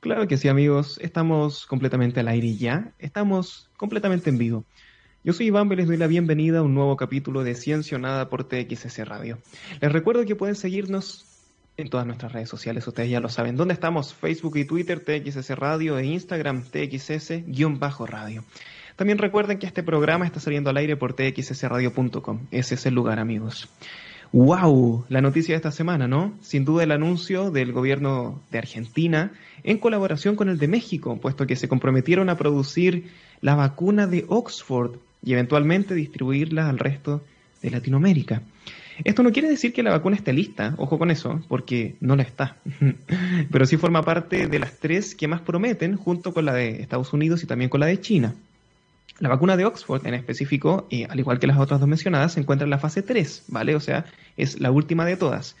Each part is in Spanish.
Claro que sí, amigos. Estamos completamente al aire ya. Estamos completamente en vivo. Yo soy Iván y les doy la bienvenida a un nuevo capítulo de Ciencia Nada por TXS Radio. Les recuerdo que pueden seguirnos en todas nuestras redes sociales, ustedes ya lo saben. ¿Dónde estamos? Facebook y Twitter, TXS Radio e Instagram, TXS-radio. También recuerden que este programa está saliendo al aire por txsradio.com. Ese es el lugar, amigos. ¡Wow! La noticia de esta semana, ¿no? Sin duda el anuncio del gobierno de Argentina en colaboración con el de México, puesto que se comprometieron a producir la vacuna de Oxford y eventualmente distribuirla al resto de Latinoamérica. Esto no quiere decir que la vacuna esté lista, ojo con eso, porque no la está, pero sí forma parte de las tres que más prometen, junto con la de Estados Unidos y también con la de China. La vacuna de Oxford en específico, eh, al igual que las otras dos mencionadas, se encuentra en la fase 3, ¿vale? O sea, es la última de todas.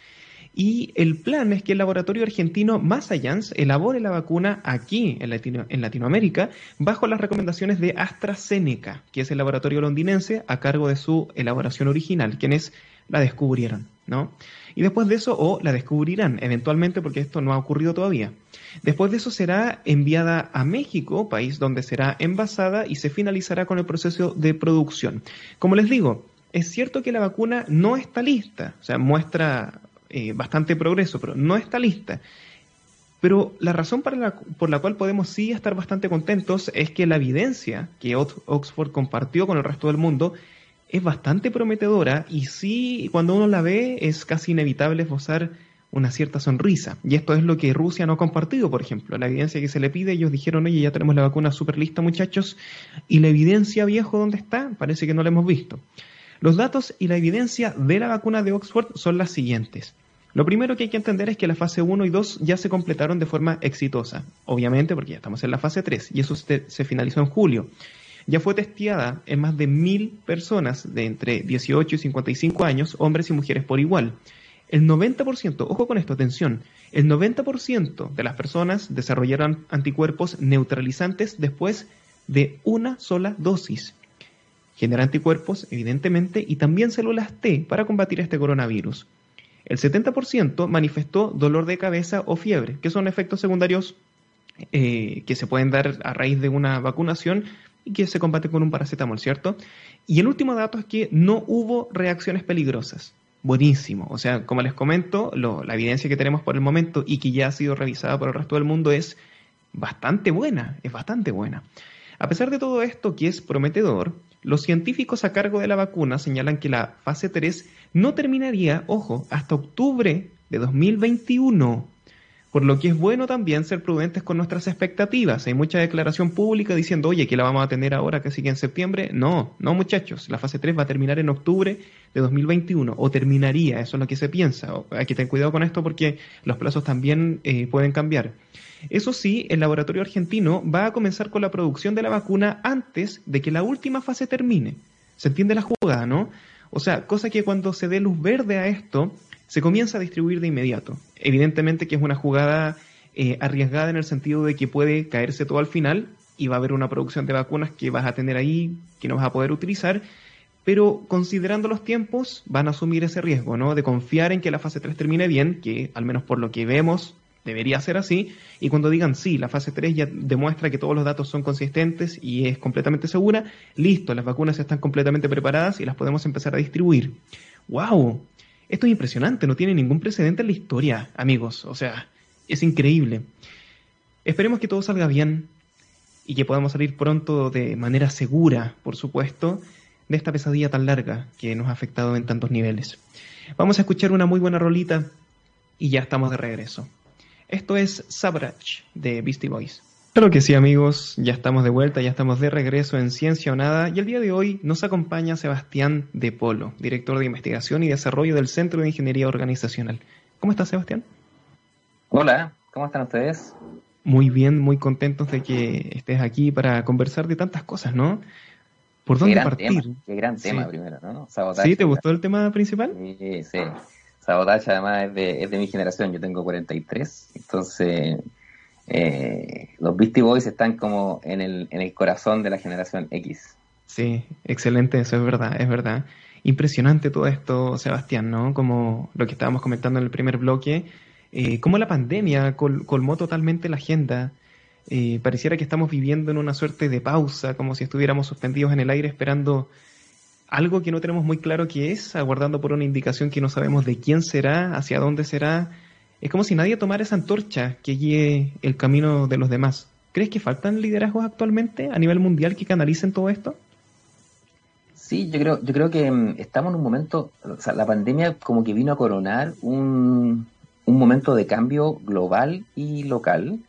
Y el plan es que el laboratorio argentino Masayans elabore la vacuna aquí en, en, Latinoamérica bajo las recomendaciones de AstraZeneca, que es el laboratorio londinense a cargo de su elaboración original, quienes la descubrieron, ¿no? Y después de eso, o la descubrirán eventualmente porque esto no ha ocurrido todavía. Después de eso será enviada a México, país donde será envasada y se finalizará con el proceso de producción. Como les digo, es cierto que la vacuna no está lista, o sea, muestra eh, bastante progreso, pero no está lista. Pero la razón por la cual podemos sí estar bastante contentos es que la evidencia que Oxford compartió con el resto del mundo es bastante prometedora y sí, cuando uno la ve es casi inevitable esbozar una cierta sonrisa. Y esto es lo que Rusia no ha compartido, por ejemplo. La evidencia que se le pide, ellos dijeron, oye, ya tenemos la vacuna súper lista, muchachos, y la evidencia viejo, ¿dónde está? Parece que no la hemos visto. Los datos y la evidencia de la vacuna de Oxford son las siguientes. Lo primero que hay que entender es que la fase 1 y 2 ya se completaron de forma exitosa, obviamente porque ya estamos en la fase 3 y eso se finalizó en julio ya fue testeada en más de mil personas de entre 18 y 55 años, hombres y mujeres por igual. El 90%, ojo con esto, atención, el 90% de las personas desarrollaron anticuerpos neutralizantes después de una sola dosis. Genera anticuerpos, evidentemente, y también células T para combatir este coronavirus. El 70% manifestó dolor de cabeza o fiebre, que son efectos secundarios eh, que se pueden dar a raíz de una vacunación, que se combate con un paracetamol, ¿cierto? Y el último dato es que no hubo reacciones peligrosas. Buenísimo. O sea, como les comento, la evidencia que tenemos por el momento y que ya ha sido revisada por el resto del mundo es bastante buena, es bastante buena. A pesar de todo esto que es prometedor, los científicos a cargo de la vacuna señalan que la fase 3 no terminaría, ojo, hasta octubre de 2021. Por lo que es bueno también ser prudentes con nuestras expectativas. Hay mucha declaración pública diciendo, oye, que la vamos a tener ahora que sigue en septiembre. No, no muchachos, la fase 3 va a terminar en octubre de 2021 o terminaría, eso es lo que se piensa. Hay que tener cuidado con esto porque los plazos también eh, pueden cambiar. Eso sí, el laboratorio argentino va a comenzar con la producción de la vacuna antes de que la última fase termine. ¿Se entiende la jugada, no? O sea, cosa que cuando se dé luz verde a esto, se comienza a distribuir de inmediato. Evidentemente que es una jugada eh, arriesgada en el sentido de que puede caerse todo al final y va a haber una producción de vacunas que vas a tener ahí, que no vas a poder utilizar, pero considerando los tiempos van a asumir ese riesgo, ¿no? De confiar en que la fase 3 termine bien, que al menos por lo que vemos debería ser así, y cuando digan sí, la fase 3 ya demuestra que todos los datos son consistentes y es completamente segura, listo, las vacunas están completamente preparadas y las podemos empezar a distribuir. ¡Wow! Esto es impresionante, no tiene ningún precedente en la historia, amigos. O sea, es increíble. Esperemos que todo salga bien y que podamos salir pronto de manera segura, por supuesto, de esta pesadilla tan larga que nos ha afectado en tantos niveles. Vamos a escuchar una muy buena rolita y ya estamos de regreso. Esto es Sabrach de Beastie Boys. Claro que sí, amigos, ya estamos de vuelta, ya estamos de regreso en Ciencia o Nada y el día de hoy nos acompaña Sebastián De Polo, director de investigación y desarrollo del Centro de Ingeniería Organizacional. ¿Cómo estás, Sebastián? Hola, ¿cómo están ustedes? Muy bien, muy contentos de que estés aquí para conversar de tantas cosas, ¿no? ¿Por dónde partir? Qué gran tema primero, ¿no? ¿Sí? ¿Te gustó el tema principal? Sí, sí. Sabotaje además es de, es de mi generación, yo tengo 43, entonces eh, los Beastie Boys están como en el, en el corazón de la generación X. Sí, excelente, eso es verdad, es verdad. Impresionante todo esto, Sebastián, ¿no? Como lo que estábamos comentando en el primer bloque, eh, cómo la pandemia colmó totalmente la agenda. Eh, pareciera que estamos viviendo en una suerte de pausa, como si estuviéramos suspendidos en el aire esperando algo que no tenemos muy claro qué es, aguardando por una indicación que no sabemos de quién será, hacia dónde será. Es como si nadie tomara esa antorcha que guíe el camino de los demás. ¿Crees que faltan liderazgos actualmente a nivel mundial que canalicen todo esto? Sí, yo creo, yo creo que mm, estamos en un momento, o sea, la pandemia como que vino a coronar un, un momento de cambio global y local.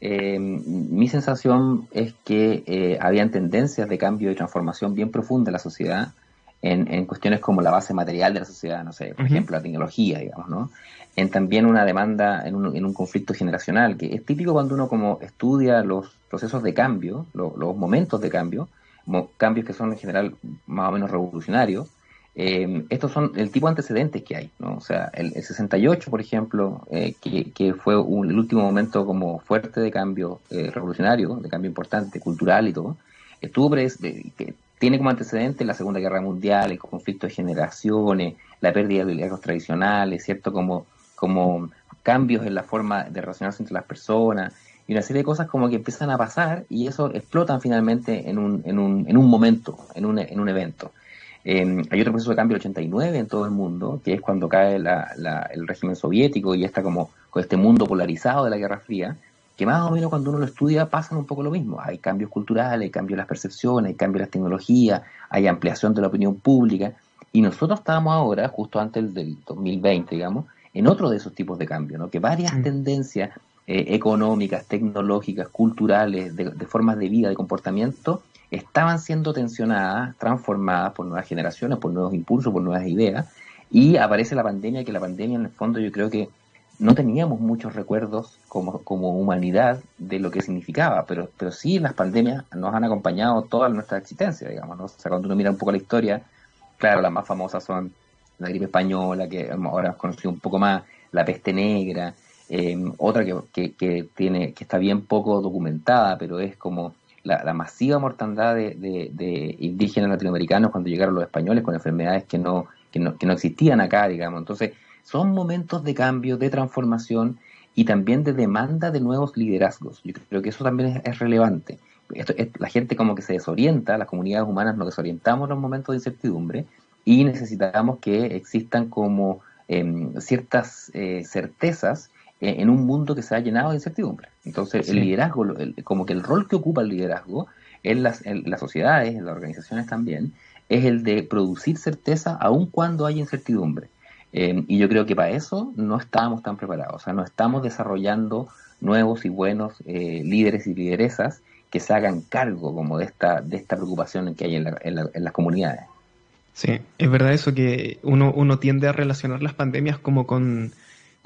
Eh, mi sensación es que eh, habían tendencias de cambio y transformación bien profunda en la sociedad, en, cuestiones como la base material de la sociedad, no sé, por ejemplo, la tecnología, digamos, ¿no? En también una demanda, en un, en un, conflicto generacional, que es típico cuando uno como estudia los procesos de cambio, los momentos de cambio, cambios que son en general más o menos revolucionarios, eh, estos son el tipo de antecedentes que hay, ¿no? O sea, el, 68, por ejemplo, eh, que, fue el último momento como fuerte de cambio eh, revolucionario, de cambio importante, cultural y todo, estuvo que tiene como antecedente la Segunda Guerra Mundial, el conflicto de generaciones, la pérdida de liderazgos tradicionales, ¿cierto? Como, como cambios en la forma de relacionarse entre las personas y una serie de cosas como que empiezan a pasar y eso explotan finalmente en un, en un, en un momento, en un, en un evento. Em, hay otro proceso de cambio del 89 en todo el mundo, que es cuando cae el régimen soviético y está como con este mundo polarizado de la Guerra Fría, que más o menos cuando uno lo estudia pasan un poco lo mismo. Hay cambios culturales, hay cambios en las percepciones, hay cambios en las tecnologías, hay ampliación de la opinión pública. Y nosotros estamos ahora, justo antes del 2020, digamos, en otro de esos tipos de cambios, ¿no? que varias mm. tendencias eh, económicas, tecnológicas, culturales, de, de, formas de vida, de comportamiento, estaban siendo tensionadas, transformadas por nuevas generaciones, por nuevos impulsos, por nuevas ideas, y aparece la pandemia, que la pandemia en el fondo yo creo que no teníamos muchos recuerdos como, como humanidad de lo que significaba, pero, pero sí las pandemias nos han acompañado toda nuestra existencia, digamos, ¿no? O sea, cuando uno mira un poco la historia, claro, las más famosas son la gripe española, que ahora hemos conocido un poco más, la peste negra, eh, otra que, que, que, tiene, que está bien poco documentada, pero es como la, masiva mortandad de, indígenas latinoamericanos cuando llegaron los españoles con enfermedades que no, que no, que no existían acá, digamos. Entonces, son momentos de cambio, de transformación y también de demanda de nuevos liderazgos. Yo creo que eso también es, relevante. La gente como que se desorienta, las comunidades humanas nos desorientamos en los momentos de incertidumbre y necesitamos que existan como em, ciertas eh, certezas eh, en un mundo que se ha llenado de incertidumbre. Entonces, el liderazgo, como que el rol que ocupa el liderazgo en las, las sociedades, en las organizaciones también, es el de producir certeza aun cuando hay incertidumbre. Eh, y yo creo que para eso no estamos tan preparados, o sea, no estamos desarrollando nuevos y buenos eh, líderes y lideresas que se hagan cargo como de esta, de esta preocupación que hay en, en, las comunidades. Sí, es verdad eso que uno, uno tiende a relacionar las pandemias como con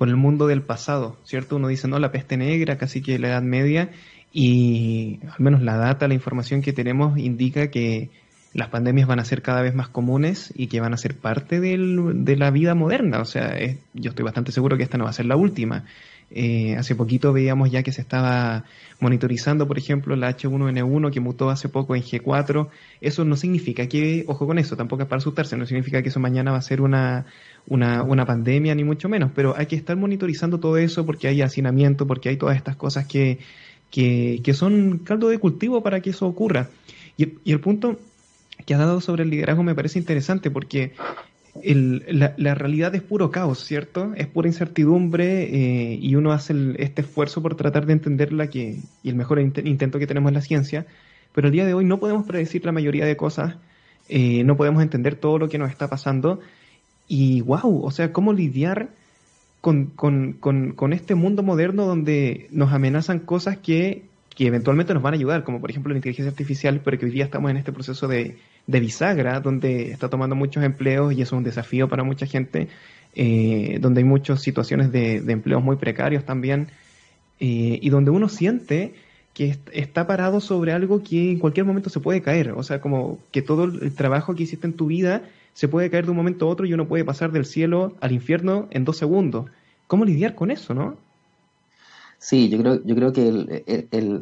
con el mundo del pasado, ¿cierto? Uno dice, no, la peste negra, casi que la Edad Media, y al menos la data, la información que tenemos indica que las pandemias van a ser cada vez más comunes y que van a ser parte de la vida moderna. O sea, yo estoy bastante seguro que esta no va a ser la última. Eh, hace poquito veíamos ya que se estaba monitorizando, por ejemplo, la H1N1 que mutó hace poco en G4. Eso no significa que, ojo con eso, tampoco es para asustarse, no significa que eso mañana va a ser una, una, una pandemia, ni mucho menos, pero hay que estar monitorizando todo eso porque hay hacinamiento, porque hay todas estas cosas que, que, que son caldo de cultivo para que eso ocurra. Y, y el punto que ha dado sobre el liderazgo me parece interesante porque el, la, realidad es puro caos, ¿cierto? Es pura incertidumbre eh, y uno hace este esfuerzo por tratar de entenderla que, y el mejor intento que tenemos en la ciencia, pero el día de hoy no podemos predecir la mayoría de cosas, eh, no podemos entender todo lo que nos está pasando y wow, o sea, cómo lidiar con, con, con, con este mundo moderno donde nos amenazan cosas que, que eventualmente nos van a ayudar, como por ejemplo la inteligencia artificial, pero que hoy día estamos en este proceso de de bisagra, donde está tomando muchos empleos y es un desafío para mucha gente, eh, donde hay muchas situaciones de, empleos muy precarios también, eh, y donde uno siente que está parado sobre algo que en cualquier momento se puede caer, o sea, como que todo el trabajo que hiciste en tu vida se puede caer de un momento a otro y uno puede pasar del cielo al infierno en dos segundos. ¿Cómo lidiar con eso, no? Sí, yo creo, yo creo que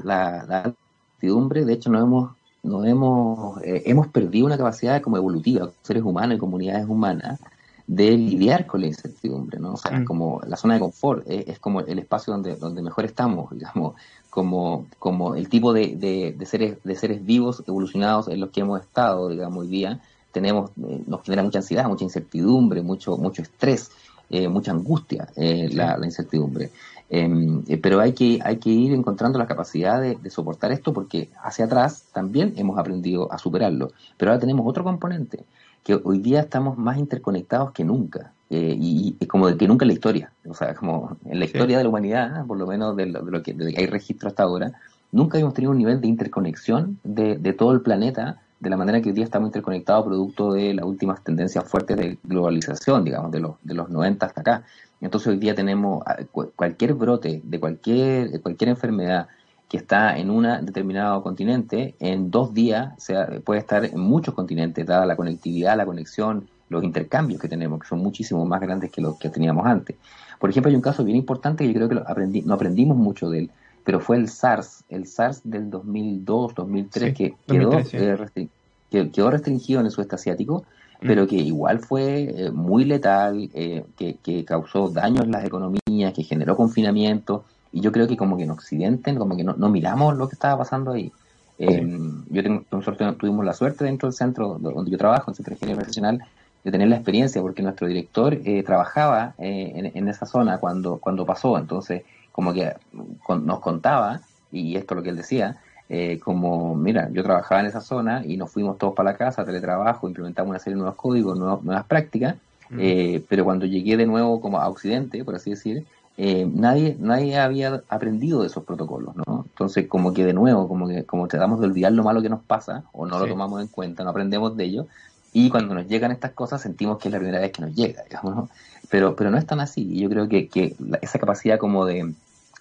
la, la incertidumbre, de hecho, no hemos hemos, eh, hemos perdido una capacidad como evolutiva, seres humanos y comunidades humanas, de lidiar con la incertidumbre, ¿no? O sea, mm. como la zona de confort es, como el espacio donde, donde mejor estamos, digamos, como, como el tipo de, de, seres, de seres vivos evolucionados en los que hemos estado, digamos, hoy día, tenemos, eh, nos genera mucha ansiedad, mucha incertidumbre, mucho, mucho estrés, eh, mucha angustia eh, la, la, incertidumbre. Em, pero hay que, hay que ir encontrando la capacidad de, de, soportar esto porque hacia atrás también hemos aprendido a superarlo. Pero ahora tenemos otro componente, que hoy día estamos más interconectados que nunca. Eh, y, y, como de que nunca en la historia, o sea, como en la historia de la humanidad, por lo menos de lo, que, hay registro hasta ahora, nunca habíamos tenido un nivel de interconexión de, de todo el planeta de la manera que hoy día estamos interconectados producto de las últimas tendencias fuertes de globalización, digamos, de los, de los 90 hasta acá. Entonces hoy día tenemos ah, cualquier brote de cualquier, cualquier enfermedad que está en un determinado continente, en dos días sea, puede estar en muchos continentes, dada la conectividad, la conexión, los intercambios que tenemos, que son muchísimo más grandes que los que teníamos antes. Por ejemplo, hay un caso bien importante que yo creo que aprendí, no aprendimos mucho de él, pero fue el SARS, el SARS del 2002, 2003, que, quedó, eh, quedó restringido en el sudeste asiático, mm. pero que igual fue eh, muy letal, eh, que, que, causó daños en las economías, que generó confinamiento, y yo creo que como que en Occidente, como que no, no miramos lo que estaba pasando ahí. yo tengo, nosotros tuvimos la suerte dentro del centro donde yo trabajo, el Centro de Ingeniería Profesional, de tener la experiencia, porque nuestro director eh, trabajaba eh, en, esa zona cuando, cuando pasó, entonces como que nos contaba, y esto es lo que él decía, eh, como, mira, yo trabajaba en esa zona y nos fuimos todos para la casa, teletrabajo, implementamos una serie de nuevos códigos, nuevas prácticas, mm. pero cuando llegué de nuevo como a Occidente, por así decir, nadie, nadie había aprendido de esos protocolos, ¿no? Entonces, como que de nuevo, como que como tratamos de olvidar lo malo que nos pasa, o no lo tomamos en cuenta, no aprendemos de ello, y cuando nos llegan estas cosas sentimos que es la primera vez que nos llega, digamos, Pero, pero no es tan así. Y yo creo que, que esa capacidad como de,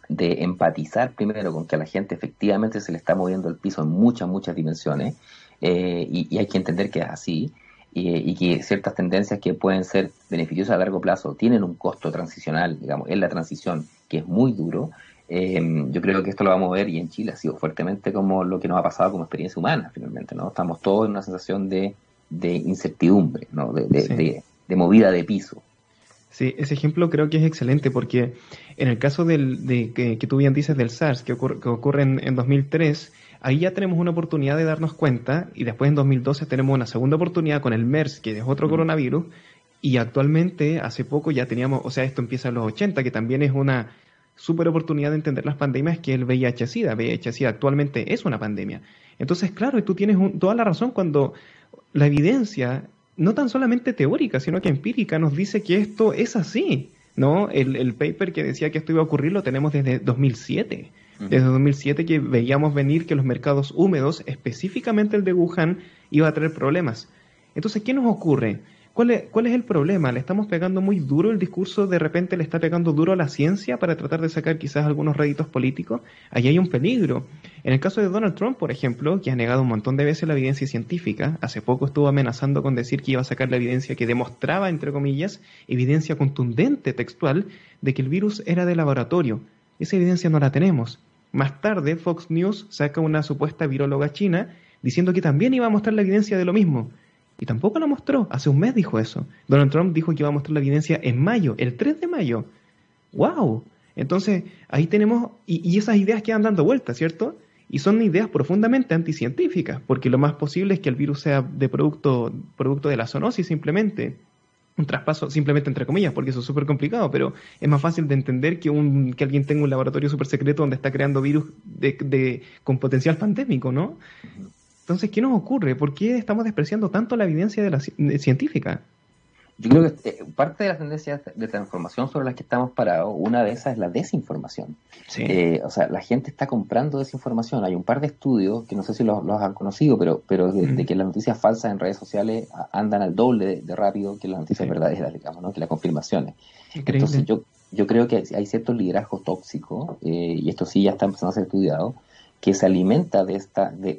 de empatizar primero con que a la gente efectivamente se le está moviendo el piso en muchas, muchas dimensiones, eh, y, hay que entender que es así, y, que ciertas tendencias que pueden ser beneficiosas a largo plazo tienen un costo transicional, digamos, en la transición, que es muy duro. Eh, yo creo que esto lo vamos a ver y en Chile ha sido fuertemente como lo que nos ha pasado como experiencia humana, finalmente, ¿no? Estamos todos en una sensación de de incertidumbre, ¿no? de, de, movida de piso. Sí, ese ejemplo creo que es excelente porque en el caso del, de, que, tú bien dices del SARS, que ocurre, que ocurre en, 2003, ahí ya tenemos una oportunidad de darnos cuenta y después en 2012 tenemos una segunda oportunidad con el MERS, que es otro coronavirus, y actualmente, hace poco ya teníamos, o sea, esto empieza en los 80, que también es una súper oportunidad de entender las pandemias, que el VIH-Sida. VIH-Sida actualmente es una pandemia. Entonces, claro, y tú tienes toda la razón cuando la evidencia, no tan solamente teórica, sino que empírica, nos dice que esto es así. ¿no? El, paper que decía que esto iba a ocurrir lo tenemos desde 2007. Desde 2007 que veíamos venir que los mercados húmedos, específicamente el de Wuhan, iba a traer problemas. Entonces, ¿qué nos ocurre? ¿Cuál es, el problema? ¿Le estamos pegando muy duro el discurso? ¿De repente le está pegando duro a la ciencia para tratar de sacar quizás algunos réditos políticos? Ahí hay un peligro. En el caso de Donald Trump, por ejemplo, que ha negado un montón de veces la evidencia científica, hace poco estuvo amenazando con decir que iba a sacar la evidencia que demostraba, entre comillas, evidencia contundente, textual, de que el virus era de laboratorio. Esa evidencia no la tenemos. Más tarde, Fox News saca una supuesta viróloga china diciendo que también iba a mostrar la evidencia de lo mismo. Y tampoco lo mostró. Hace un mes dijo eso. Donald Trump dijo que iba a mostrar la evidencia en mayo, el 3 de mayo. ¡Wow! Entonces, ahí tenemos, y, esas ideas quedan dando vueltas, ¿cierto? Y son ideas profundamente anticientíficas, porque lo más posible es que el virus sea de producto, producto de la zoonosis simplemente. Un traspaso simplemente entre comillas, porque eso es súper complicado, pero es más fácil de entender que, un, que alguien tenga un laboratorio súper secreto donde está creando virus de, de, con potencial pandémico, ¿no? Entonces, ¿qué nos ocurre? ¿Por qué estamos despreciando tanto la evidencia de la científica? Yo creo que eh, parte de las tendencias de transformación sobre las que estamos parados, una de esas es la desinformación. Eh, o sea, la gente está comprando desinformación. Hay un par de estudios que no sé si los, han conocido, pero, pero de, que las noticias falsas en redes sociales andan al doble de, rápido que las noticias verdaderas, digamos, ¿no? que las confirmaciones. Entonces, yo, yo creo que hay ciertos liderazgos tóxicos, eh, y esto sí ya está empezando a ser estudiado, que se alimenta de esta de,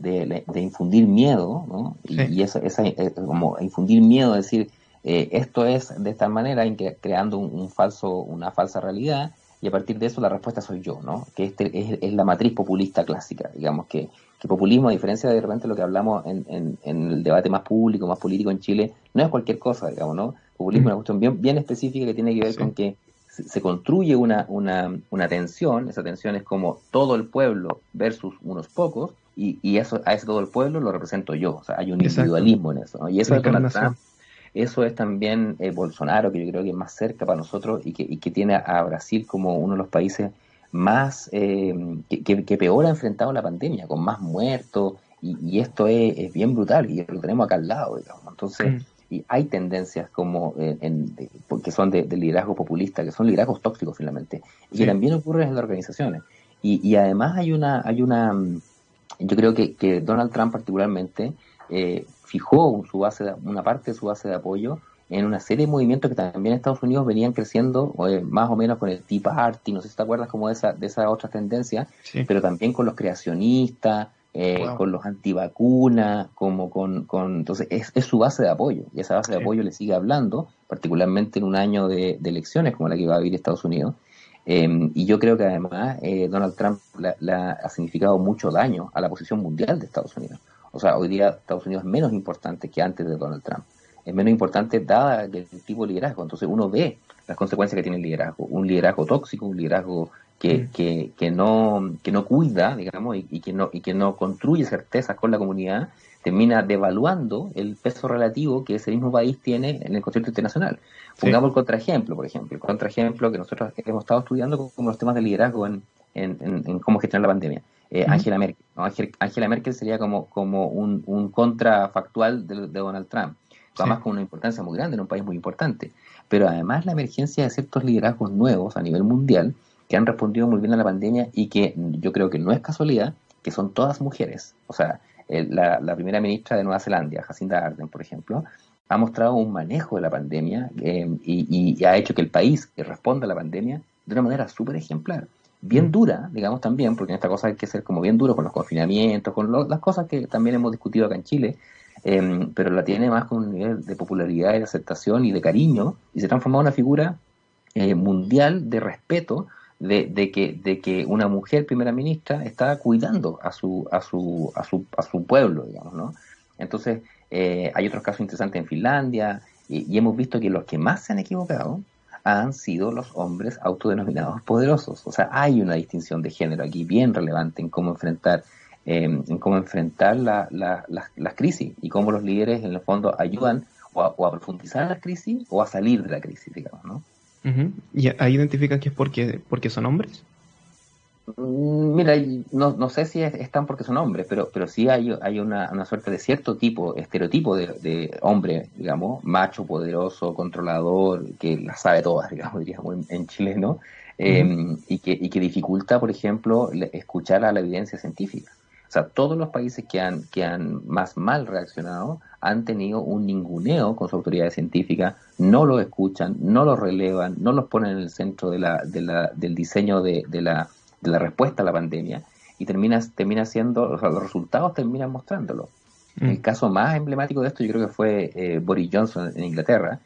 de, infundir miedo ¿no? y, eso esa, eh, como infundir miedo decir eh, esto es de esta manera creando un, falso una falsa realidad y a partir de eso la respuesta soy yo no que este es, la matriz populista clásica digamos que, que populismo a diferencia de repente lo que hablamos en, en, en, el debate más público más político en Chile no es cualquier cosa digamos no Populismo es una cuestión bien, bien específica que tiene que ver con que se, construye una, una, una tensión, esa tensión es como todo el pueblo versus unos pocos, y, y eso, a ese todo el pueblo lo represento yo, o sea, hay un individualismo en eso, y eso es eso es también eh, Bolsonaro, que yo creo que es más cerca para nosotros y que, y que tiene a Brasil como uno de los países más eh, que, peor ha enfrentado la pandemia, con más muertos, y, esto es, bien brutal, y lo tenemos acá al lado, digamos. Entonces, mm. Y hay tendencias como eh, en, que son de, liderazgo populista, que son liderazgos tóxicos finalmente, y que también ocurren en las organizaciones. Y, y además hay una, hay una, yo creo que, que Donald Trump particularmente eh, fijó su base una parte de su base de apoyo en una serie de movimientos que también en Estados Unidos venían creciendo eh, más o menos con el Tea Party, no sé si te acuerdas como de esa, de esa otra tendencia, pero también con los creacionistas, eh, con los antivacunas, como con, con entonces es, es, su base de apoyo y esa base de apoyo le sigue hablando, particularmente en un año de, elecciones como la que va a vivir Estados Unidos. Em, y yo creo que además eh, Donald Trump la, ha significado mucho daño a la posición mundial de Estados Unidos. O sea, hoy día Estados Unidos es menos importante que antes de Donald Trump. Es menos importante dada el tipo de liderazgo. Entonces uno ve las consecuencias que tiene el liderazgo. Un liderazgo tóxico, un liderazgo que, mm. que, que no, que no cuida, digamos, y, que no, y que no construye certezas con la comunidad, termina devaluando el peso relativo que ese mismo país tiene en el concierto internacional. Pongamos el contraejemplo, por ejemplo, el contraejemplo que nosotros hemos estado estudiando como los temas de liderazgo en, en, en cómo gestionar la pandemia. Eh, Angela Merkel. Angela Merkel sería como, como un, un contrafactual de, Donald Trump, además con una importancia muy grande en un país muy importante. Pero además la emergencia de ciertos liderazgos nuevos a nivel mundial que han respondido muy bien a la pandemia y que yo creo que no es casualidad que son todas mujeres. O sea, la, primera ministra de Nueva Zelanda, Jacinda Ardern, por ejemplo, ha mostrado un manejo de la pandemia eh, y, y, ha hecho que el país responda a la pandemia de una manera súper ejemplar bien dura, digamos también, porque en esta cosa hay que ser como bien duro con los confinamientos, con las cosas que también hemos discutido acá en Chile, em, pero la tiene más con un nivel de popularidad y de aceptación y de cariño, y se transforma en una figura eh, mundial de respeto de, de, que, de que una mujer primera ministra está cuidando a su, a su, a su, a su pueblo, digamos, ¿no? Entonces, eh, hay otros casos interesantes en Finlandia, y hemos visto que los que más se han equivocado han sido los hombres autodenominados poderosos. O sea, hay una distinción de género aquí bien relevante en cómo enfrentar, em, en cómo enfrentar la, la, las crisis y cómo los líderes en el fondo ayudan o a, profundizar la crisis o a salir de la crisis, digamos, ¿no? ¿Y ahí identifican que es porque, porque son hombres? Mm, mira, no, no sé si están porque son hombres, pero, pero sí hay, hay una, una suerte de cierto tipo, estereotipo de, hombre, digamos, macho, poderoso, controlador, que la sabe todas, digamos, diríamos en, Chile, ¿no? Em, y, que, y que dificulta, por ejemplo, escuchar a la evidencia científica. O sea, todos los países que han, que han más mal reaccionado han tenido un ninguneo con su autoridad científica, no lo escuchan, no lo relevan, no los ponen en el centro de la, de la, del diseño de, de la de la respuesta a la pandemia y termina, termina siendo, o sea, los resultados terminan mostrándolo. Mm. El caso más emblemático de esto yo creo que fue eh, Boris Johnson en Inglaterra,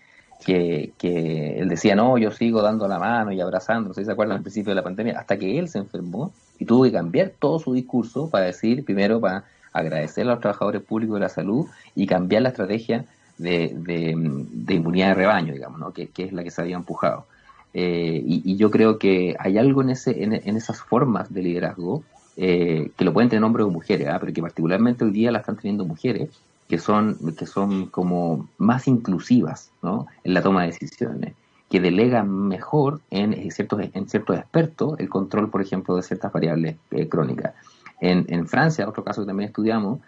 que, que, él decía, no, yo sigo dando la mano y abrazando, no sé si se acuerdan al principio de la pandemia, hasta que él se enfermó y tuvo que cambiar todo su discurso para decir, primero, para agradecer a los trabajadores públicos de la salud y cambiar la estrategia de, de, inmunidad de rebaño, digamos, ¿no? que, que es la que se había empujado. Eh, y, yo creo que hay algo en, ese, en, esas formas de liderazgo eh, que lo pueden tener hombres o mujeres, ¿ah? pero que particularmente hoy día la están teniendo mujeres que son, que son como más inclusivas ¿no? en la toma de decisiones, que delegan mejor en ciertos, en ciertos expertos el control, por ejemplo, de ciertas variables eh, crónicas. En, en, Francia, otro caso que también estudiamos,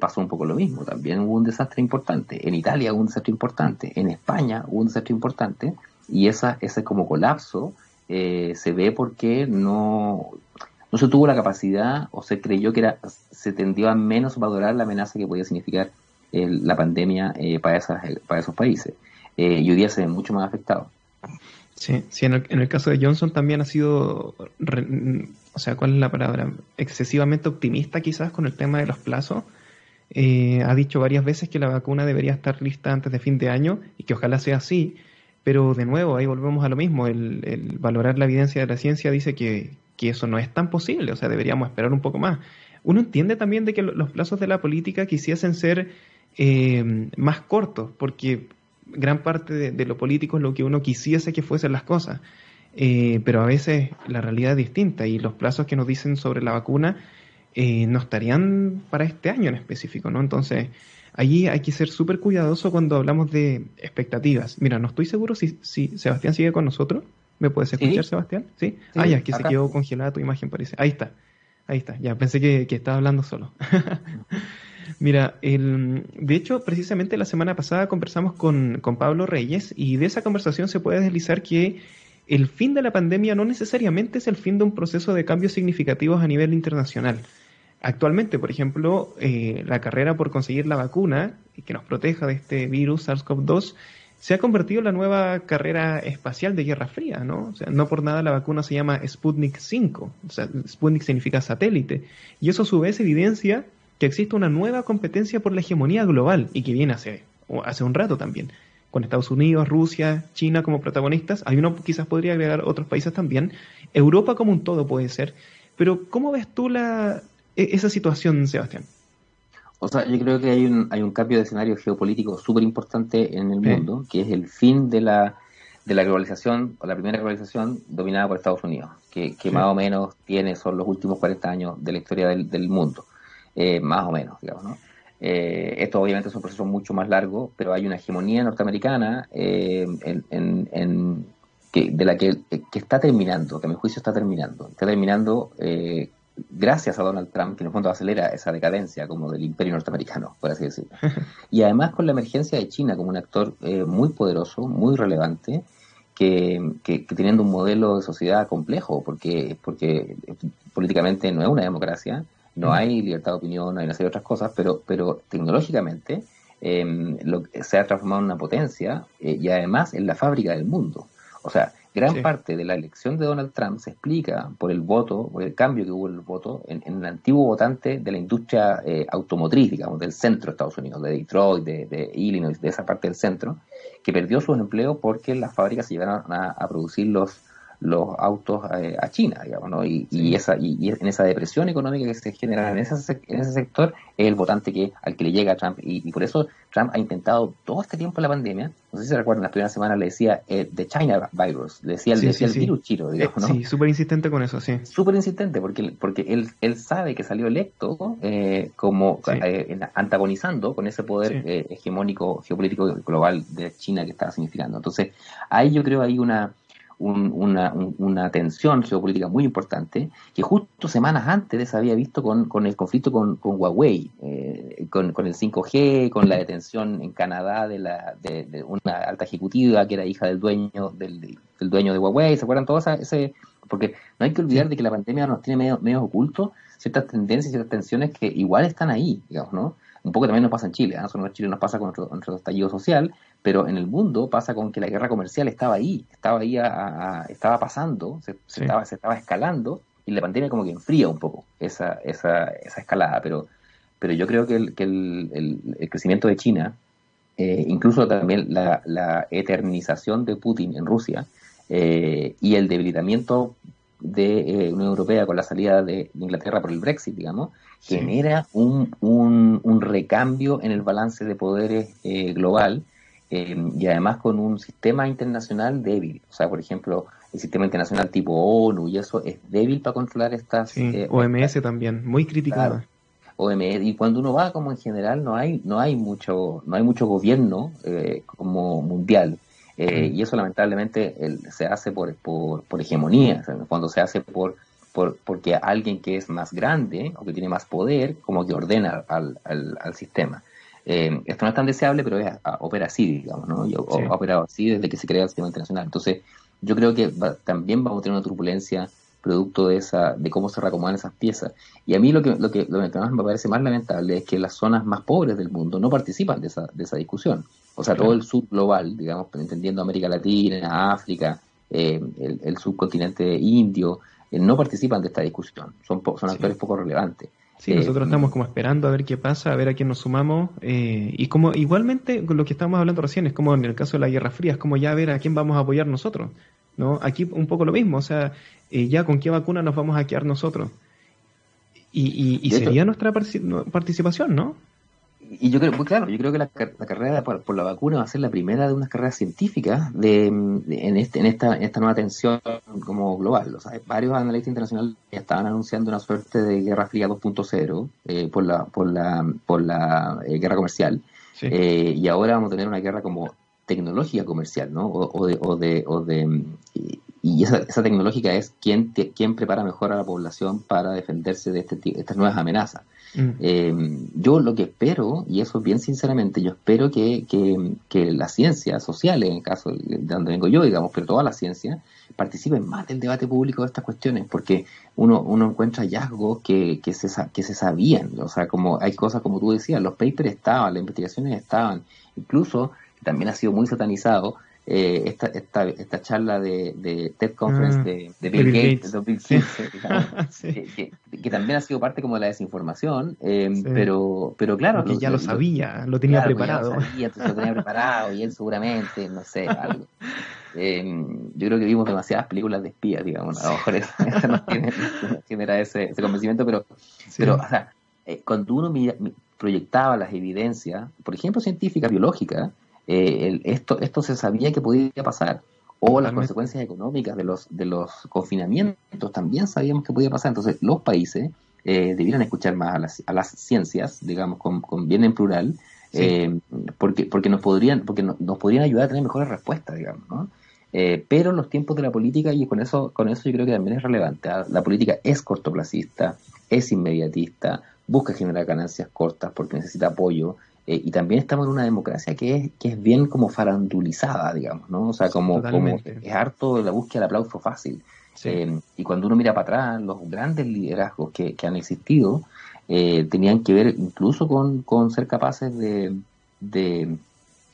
pasó un poco lo mismo. También hubo un desastre importante. En Italia hubo un desastre importante. En España hubo un desastre importante y esa, ese como colapso eh, se ve porque no, no se tuvo la capacidad o se creyó que era, se tendió a menos valorar la amenaza que podía significar la pandemia eh, para, esas, para esos países. Eh, y hoy día se ve mucho más afectado. Sí, sí en, el, caso de Johnson también ha sido, o sea, ¿cuál es la palabra? Excesivamente optimista quizás con el tema de los plazos. ha dicho varias veces que la vacuna debería estar lista antes de fin de año y que ojalá sea así, pero de nuevo, ahí volvemos a lo mismo, el, valorar la evidencia de la ciencia dice que, eso no es tan posible, o sea, deberíamos esperar un poco más. Uno entiende también de que los plazos de la política quisiesen ser eh, más cortos, porque gran parte de, lo político es lo que uno quisiese que fuesen las cosas. Eh, pero a veces la realidad es distinta y los plazos que nos dicen sobre la vacuna eh, no estarían para este año en específico, ¿no? Entonces, allí hay que ser súper cuidadoso cuando hablamos de expectativas. Mira, no estoy seguro si, si Sebastián sigue con nosotros. ¿Me puedes escuchar, Sebastián? ¿Sí? ah, ya, es que se quedó congelada tu imagen, parece. Ahí está. Ahí está. Ya, pensé que, que estaba hablando solo. Mira, el, de hecho, precisamente la semana pasada conversamos con, con Pablo Reyes y de esa conversación se puede deslizar que el fin de la pandemia no necesariamente es el fin de un proceso de cambios significativos a nivel internacional. Actualmente, por ejemplo, eh, la carrera por conseguir la vacuna que nos proteja de este virus SARS-CoV-2 se ha convertido en la nueva carrera espacial de Guerra Fría, ¿no? O sea, no por nada la vacuna se llama Sputnik 5, o sea, Sputnik significa satélite, y eso a su vez evidencia que existe una nueva competencia por la hegemonía global y que viene hace, hace un rato también, con Estados Unidos, Rusia, China como protagonistas, hay uno quizás podría agregar otros países también, Europa como un todo puede ser, pero ¿cómo ves tú la, e, esa situación, Sebastián? O sea, yo creo que hay un, hay un cambio de escenario geopolítico súper importante en el mundo, que es el fin de la, de la globalización, o la primera globalización dominada por Estados Unidos, que, más o menos tiene, son los últimos 40 años de la historia del, mundo, eh, más o menos, digamos, ¿no? Eh, esto obviamente es un proceso mucho más largo, pero hay una hegemonía norteamericana eh, en, que, de la que, que, está terminando, que a mi juicio está terminando. Está terminando eh, gracias a Donald Trump, que en el fondo acelera esa decadencia como del imperio norteamericano, por así decirlo. Y además con la emergencia de China como un actor muy poderoso, muy relevante, que, que, teniendo un modelo de sociedad complejo, porque, porque políticamente no es una democracia, no hay libertad de opinión, no hay una serie de otras cosas, pero, pero tecnológicamente eh, lo, se ha transformado en una potencia eh, y además en la fábrica del mundo. O sea, Gran parte de la elección de Donald Trump se explica por el voto, por el cambio que hubo en el voto en, el antiguo votante de la industria eh, automotriz, digamos, del centro de Estados Unidos, de Detroit, de, Illinois, de esa parte del centro, que perdió sus empleos porque las fábricas se llevaron a producir los los autos eh, a China, digamos, ¿no? Y, esa, y, en esa depresión económica que se genera en ese, en ese sector es el votante que al que le llega a Trump. Y, por eso Trump ha intentado todo este tiempo la pandemia, no sé si se recuerdan, las primeras semanas le decía eh, The China Virus, le decía, el, virus chino, digamos, ¿no? Sí, súper insistente con eso, sí. Súper insistente, porque, porque él, él sabe que salió electo eh, como antagonizando con ese poder hegemónico geopolítico global de China que estaba significando. Entonces, ahí yo creo hay una una, una, tensión geopolítica muy importante que justo semanas antes se había visto con, con el conflicto con, con Huawei, eh, con, con, el 5G, con la detención en Canadá de, la, de, una alta ejecutiva que era hija del dueño del, del dueño de Huawei, ¿se acuerdan todos ese? Porque no hay que olvidar de que la pandemia nos tiene medio, medio ocultos ciertas tendencias y ciertas tensiones que igual están ahí, digamos, ¿no? Un poco también nos pasa en Chile, ¿eh? en Chile nos pasa con nuestro, nuestro estallido social, pero en el mundo pasa con que la guerra comercial estaba ahí, estaba ahí, estaba pasando, se, estaba, se estaba escalando y la pandemia como que enfría un poco esa, esa, esa escalada, pero, pero yo creo que el, que el, el, crecimiento de China, eh, incluso también la, la, eternización de Putin en Rusia eh, y el debilitamiento de eh, Unión Europea con la salida de, Inglaterra por el Brexit, digamos, genera un, un, un, recambio en el balance de poderes eh, global Em, y además con un sistema internacional débil. O sea, por ejemplo, el sistema internacional tipo ONU y eso es débil para controlar estas... Eh, OMS también, muy criticada. OMS, y cuando uno va como en general no hay no hay mucho no hay mucho gobierno eh, como mundial eh, y eso lamentablemente se hace por, por, por hegemonía cuando se hace por, por porque alguien que es más grande o que tiene más poder como que ordena al, al, al sistema eh, esto no es tan deseable, pero es, opera así, digamos, ¿no? ha operado así desde que se crea el sistema internacional. Entonces, yo creo que también vamos a tener una turbulencia producto de esa de cómo se reacomodan esas piezas. Y a mí lo que, lo que, lo que más me parece más lamentable es que las zonas más pobres del mundo no participan de esa, de esa discusión. O sea, todo el sur global, digamos, entendiendo América Latina, África, eh, el, subcontinente indio, eh, no participan de esta discusión. Son, son actores poco relevantes. Sí, nosotros eh, estamos como esperando a ver qué pasa, a ver a quién nos sumamos. Eh, y como igualmente con lo que estábamos hablando recién, es como en el caso de la Guerra Fría, es como ya ver a quién vamos a apoyar nosotros. ¿No? Aquí un poco lo mismo, o sea, eh, ya con qué vacuna nos vamos a quedar nosotros. Y, y, sería nuestra participación, ¿no? y yo creo, pues claro, yo creo que la, carrera por, la vacuna va a ser la primera de unas carreras científicas de, en, este, en, esta, en esta nueva tensión como global. O sea, varios analistas internacionales ya estaban anunciando una suerte de guerra fría 2.0 eh, por la, por la, por la eh, guerra comercial. Eh, y ahora vamos a tener una guerra como tecnológica comercial, ¿no? O, de, o de, o de y esa, esa tecnológica es quién, quién prepara mejor a la población para defenderse de este, estas nuevas amenazas. Mm. Eh, yo lo que espero, y eso bien sinceramente, yo espero que, que, que las ciencias sociales, en el caso de donde vengo yo, digamos, pero toda la ciencia, participen más del debate público de estas cuestiones, porque uno, uno encuentra hallazgos que, que, se, que se sabían, o sea, como hay cosas como tú decías, los papers estaban, las investigaciones estaban, incluso también ha sido muy satanizado eh, esta, esta, esta charla de, de TED Conference ah, de, de, Bill, Gates, de 2015, que, también ha sido parte como de la desinformación, eh, pero, pero claro. que ya lo, sabía, lo, tenía preparado. Lo sabía, lo tenía preparado y él seguramente, no sé, algo. Eh, yo creo que vimos demasiadas películas de espías, digamos, a lo mejor eso, no tiene, genera ese, ese, convencimiento, pero, pero o sea, cuando uno proyectaba las evidencias, por ejemplo, científicas, biológicas, eh, esto, esto se sabía que podía pasar. O las consecuencias económicas de los, de los confinamientos también sabíamos que podía pasar. Entonces, los países eh, debieran escuchar más a las, a las ciencias, digamos, con, con bien en plural, eh, porque, porque, nos podrían, porque nos, podrían ayudar a tener mejores respuestas, digamos, ¿no? Eh, pero los tiempos de la política, y con eso, con eso yo creo que también es relevante, ¿ah? la política es cortoplacista, es inmediatista, busca generar ganancias cortas porque necesita apoyo, eh, y también estamos en una democracia que es, que es bien como farandulizada, digamos, ¿no? O sea, como, como es harto la búsqueda del aplauso fácil. Eh, y cuando uno mira para atrás, los grandes liderazgos que, que han existido eh, tenían que ver incluso con, con ser capaces de, de,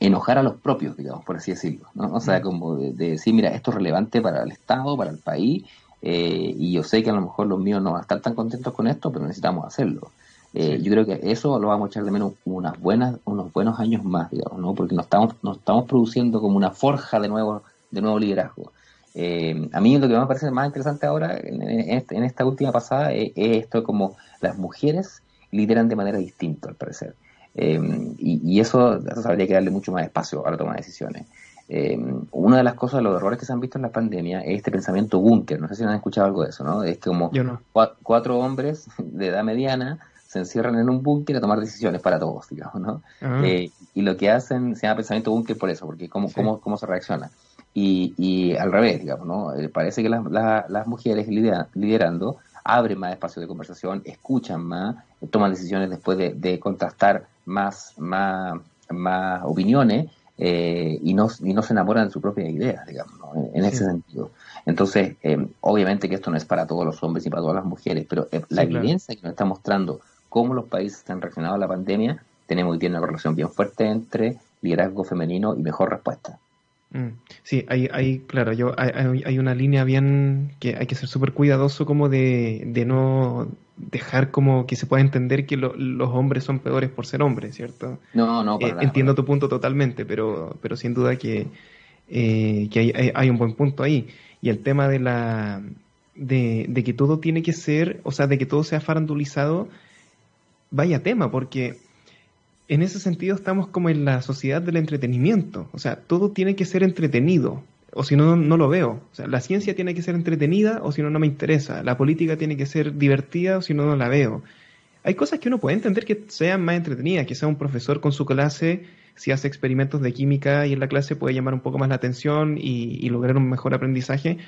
enojar a los propios, digamos, por así decirlo, ¿no? O sea, mm. como de, de, decir, mira, esto es relevante para el Estado, para el país, y yo sé que a lo mejor los míos no van a estar tan contentos con esto, pero necesitamos hacerlo. Eh, yo creo que eso lo vamos a echar de menos unas buenas, unos buenos años más, digamos, ¿no? Porque nos estamos, nos estamos produciendo como una forja de nuevo, de nuevo liderazgo. Eh, a mí lo que me parece más interesante ahora, en, este, esta última pasada, es, esto como las mujeres lideran de manera distinta, al parecer. Eh, y, eso, eso habría que darle mucho más espacio a la toma de decisiones. una de las cosas, los errores que se han visto en la pandemia es este pensamiento búnker. No sé si han escuchado algo de eso, ¿no? Es como cuatro hombres de edad mediana se encierran en un búnker a tomar decisiones para todos, digamos, ¿no? Ah. Eh, y lo que hacen se llama pensamiento búnker por eso, porque cómo, cómo, cómo se reacciona. Y, y al revés, digamos, ¿no? Eh, parece que las, las mujeres liderando abren más espacio de conversación, escuchan más, toman decisiones después de, de contrastar más, más, más opiniones eh, y, no, y no se enamoran de su propia idea, digamos, en, ese sentido. Entonces, obviamente que esto no es para todos los hombres y para todas las mujeres, pero la evidencia que nos está mostrando cómo los países han reaccionado a la pandemia, tenemos que tener una relación bien fuerte entre liderazgo femenino y mejor respuesta. Mm. Sí, hay, hay claro, yo hay, hay, una línea bien que hay que ser súper cuidadoso como de, de, no dejar como que se pueda entender que los hombres son peores por ser hombres, ¿cierto? No, no, eh, Entiendo tu punto totalmente, pero, pero sin duda que, eh, que hay, hay, un buen punto ahí. Y el tema de la de, de que todo tiene que ser, o sea, de que todo sea farandulizado, vaya tema, porque en ese sentido estamos como en la sociedad del entretenimiento. O sea, todo tiene que ser entretenido, o si no, no lo veo. O sea, la ciencia tiene que ser entretenida, o si no, no me interesa. La política tiene que ser divertida, o si no, no la veo. Hay cosas que uno puede entender que sean más entretenidas, que sea un profesor con su clase, si hace experimentos de química y en la clase puede llamar un poco más la atención y, lograr un mejor aprendizaje.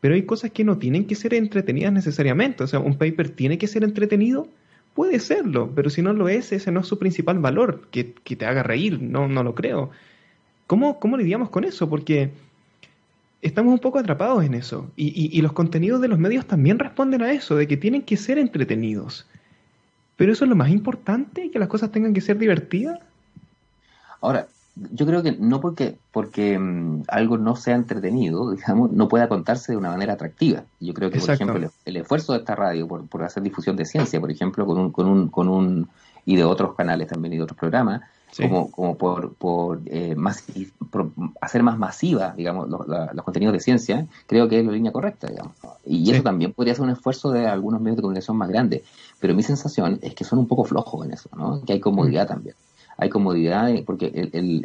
Pero hay cosas que no tienen que ser entretenidas necesariamente. O sea, un paper tiene que ser entretenido, Puede serlo, pero si no lo es, ese no es su principal valor, que, te haga reír, no, no lo creo. ¿Cómo, ¿Cómo lidiamos con eso? Porque estamos un poco atrapados en eso. Y, y, los contenidos de los medios también responden a eso, de que tienen que ser entretenidos. Pero eso es lo más importante, que las cosas tengan que ser divertidas. Ahora, yo creo que no porque, porque mm, algo no sea entretenido, digamos, no pueda contarse de una manera atractiva. Yo creo que, por ejemplo, el, esfuerzo de esta radio por, por, hacer difusión de ciencia, por ejemplo, con un, con un, con un, y de otros canales también y de otros programas, como, como por, por, eh, más, hacer más masiva, digamos, los, los contenidos de ciencia, creo que es la línea correcta, digamos. Y eso también podría ser un esfuerzo de algunos medios de comunicación más grandes, pero mi sensación es que son un poco flojos en eso, ¿no? Que hay comodidad mm. también. Hay comodidad, porque el, el,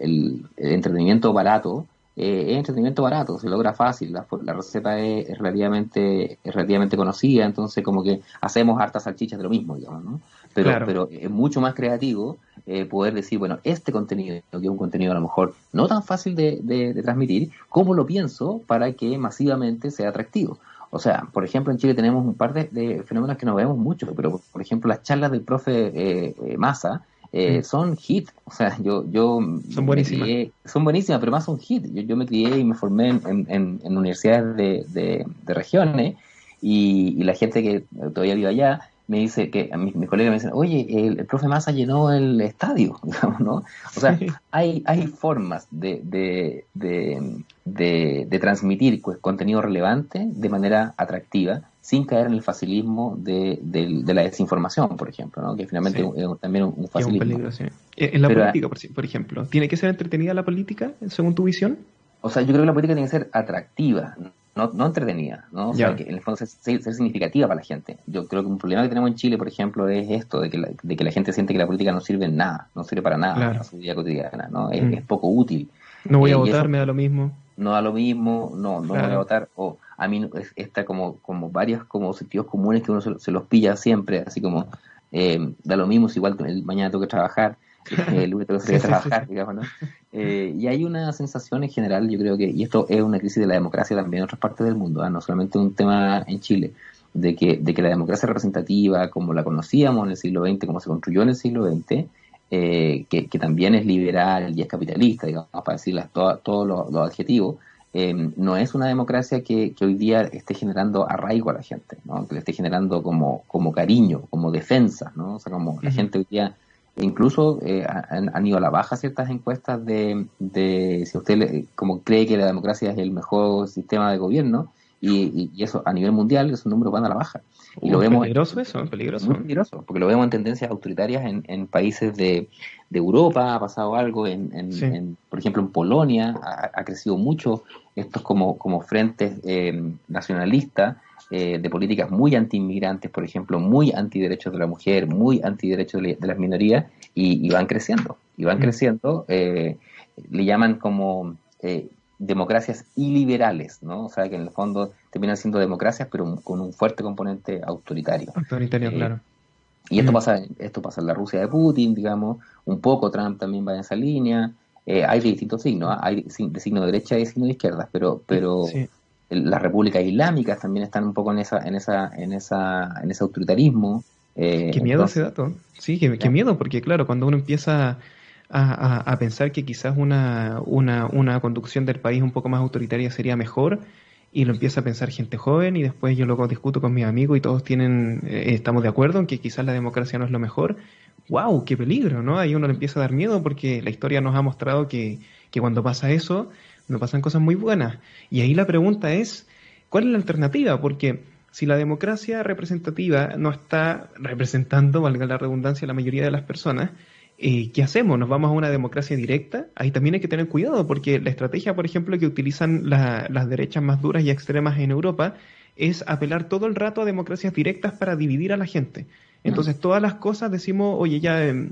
el, entretenimiento barato eh, es entretenimiento barato, se logra fácil, la, la receta es, relativamente es relativamente conocida, entonces como que hacemos hartas salchichas de lo mismo, digamos, ¿no? Pero, pero es mucho más creativo eh, poder decir, bueno, este contenido, que es un contenido a lo mejor no tan fácil de, de, transmitir, ¿cómo lo pienso para que masivamente sea atractivo? O sea, por ejemplo, en Chile tenemos un par de, fenómenos que no vemos mucho, pero por ejemplo, las charlas del profe eh, eh Massa eh, son hit. O sea, yo. yo son buenísimas. son buenísimas, pero más son hit. Yo, yo me crié y me formé en, en, en universidades de, de, de regiones y, y, la gente que todavía vive allá me dice que a mis, colegas me dicen, oye, el, profe Massa llenó el estadio, digamos, ¿no? O sea, hay, hay formas de, de, de, de, transmitir pues, contenido relevante de manera atractiva sin caer en el facilismo de, la desinformación, por ejemplo, ¿no? que finalmente es también un, facilismo. un peligro, sí. Eh, en la política, por, ejemplo, ¿tiene que ser entretenida la política, según tu visión? O sea, yo creo que la política tiene que ser atractiva, no, no entretenida, ¿no? O sea, que en el fondo ser, ser, significativa para la gente. Yo creo que un problema que tenemos en Chile, por ejemplo, es esto, de que la, de que la gente siente que la política no sirve en nada, no sirve para nada para su vida cotidiana, ¿no? Es, mm. poco útil. No voy a eh, votar, me da lo mismo. No da lo mismo, no, no voy a votar, o a mí está como, como varios como sentidos comunes que uno se, los pilla siempre, así como, eh, da lo mismo, si igual mañana tengo que trabajar, el lunes tengo que trabajar, digamos, ¿no? Eh, y hay una sensación en general, yo creo que, y esto es una crisis de la democracia también en otras partes del mundo, ¿ah? no solamente un tema en Chile, de que, de que la democracia representativa, como la conocíamos en el siglo XX, como se construyó en el siglo XX, eh, que, también es liberal y es capitalista, digamos, para decirles todos los adjetivos, eh, no es una democracia que, hoy día esté generando arraigo a la gente, ¿no? que le esté generando como, como cariño, como defensa, ¿no? o sea, como la gente hoy día incluso eh, han, ido a la baja ciertas encuestas de, de si usted como cree que la democracia es el mejor sistema de gobierno y, eso a nivel mundial esos números van a la baja y lo vemos peligroso eso peligroso peligroso porque lo vemos en tendencias autoritarias en, en países de, de, Europa ha pasado algo en, en, por ejemplo en Polonia ha, crecido mucho estos como como frentes eh, nacionalistas eh, de políticas muy anti-inmigrantes, por ejemplo, muy anti-derechos de la mujer, muy anti-derechos de, las minorías, y, van creciendo. Y van mm. creciendo, eh, le llaman como eh, democracias iliberales, ¿no? O sea, que en el fondo terminan siendo democracias, pero con un fuerte componente autoritario. Autoritario, claro. Y esto mm. pasa, esto pasa en la Rusia de Putin, digamos, un poco Trump también va en esa línea. hay de distintos signos, hay de signo de derecha y de signo de izquierda, pero, pero, las repúblicas islámicas también están un poco en esa, en esa, en esa, en ese autoritarismo. Eh, qué miedo ese dato. Sí, qué, miedo, porque claro, cuando uno empieza a, pensar que quizás una, una, una, conducción del país un poco más autoritaria sería mejor, y lo empieza a pensar gente joven, y después yo luego discuto con mis amigos y todos tienen, eh, estamos de acuerdo en que quizás la democracia no es lo mejor. ¡Wow! ¡Qué peligro! ¿no? Ahí uno le empieza a dar miedo porque la historia nos ha mostrado que, que cuando pasa eso, me pasan cosas muy buenas. Y ahí la pregunta es, ¿cuál es la alternativa? Porque si la democracia representativa no está representando, valga la redundancia, la mayoría de las personas, eh, ¿qué hacemos? ¿Nos vamos a una democracia directa? Ahí también hay que tener cuidado, porque la estrategia, por ejemplo, que utilizan las derechas más duras y extremas en Europa es apelar todo el rato a democracias directas para dividir a la gente. Entonces, todas las cosas decimos, oye, ya, em,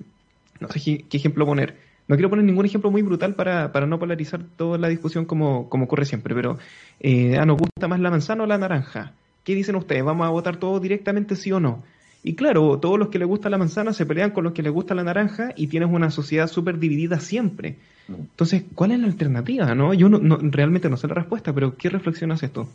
no sé qué ejemplo poner no quiero poner ningún ejemplo muy brutal para, para no polarizar toda la discusión como, como ocurre siempre, pero eh, ah, ¿nos gusta más la manzana o la naranja? ¿Qué dicen ustedes? ¿Vamos a votar todo directamente sí o no? Y claro, todos los que les gusta la manzana se pelean con los que les gusta la naranja y tienes una sociedad súper dividida siempre. Mm. Entonces, ¿cuál es la alternativa? no Yo no, realmente no sé la respuesta, pero ¿qué reflexión haces tú?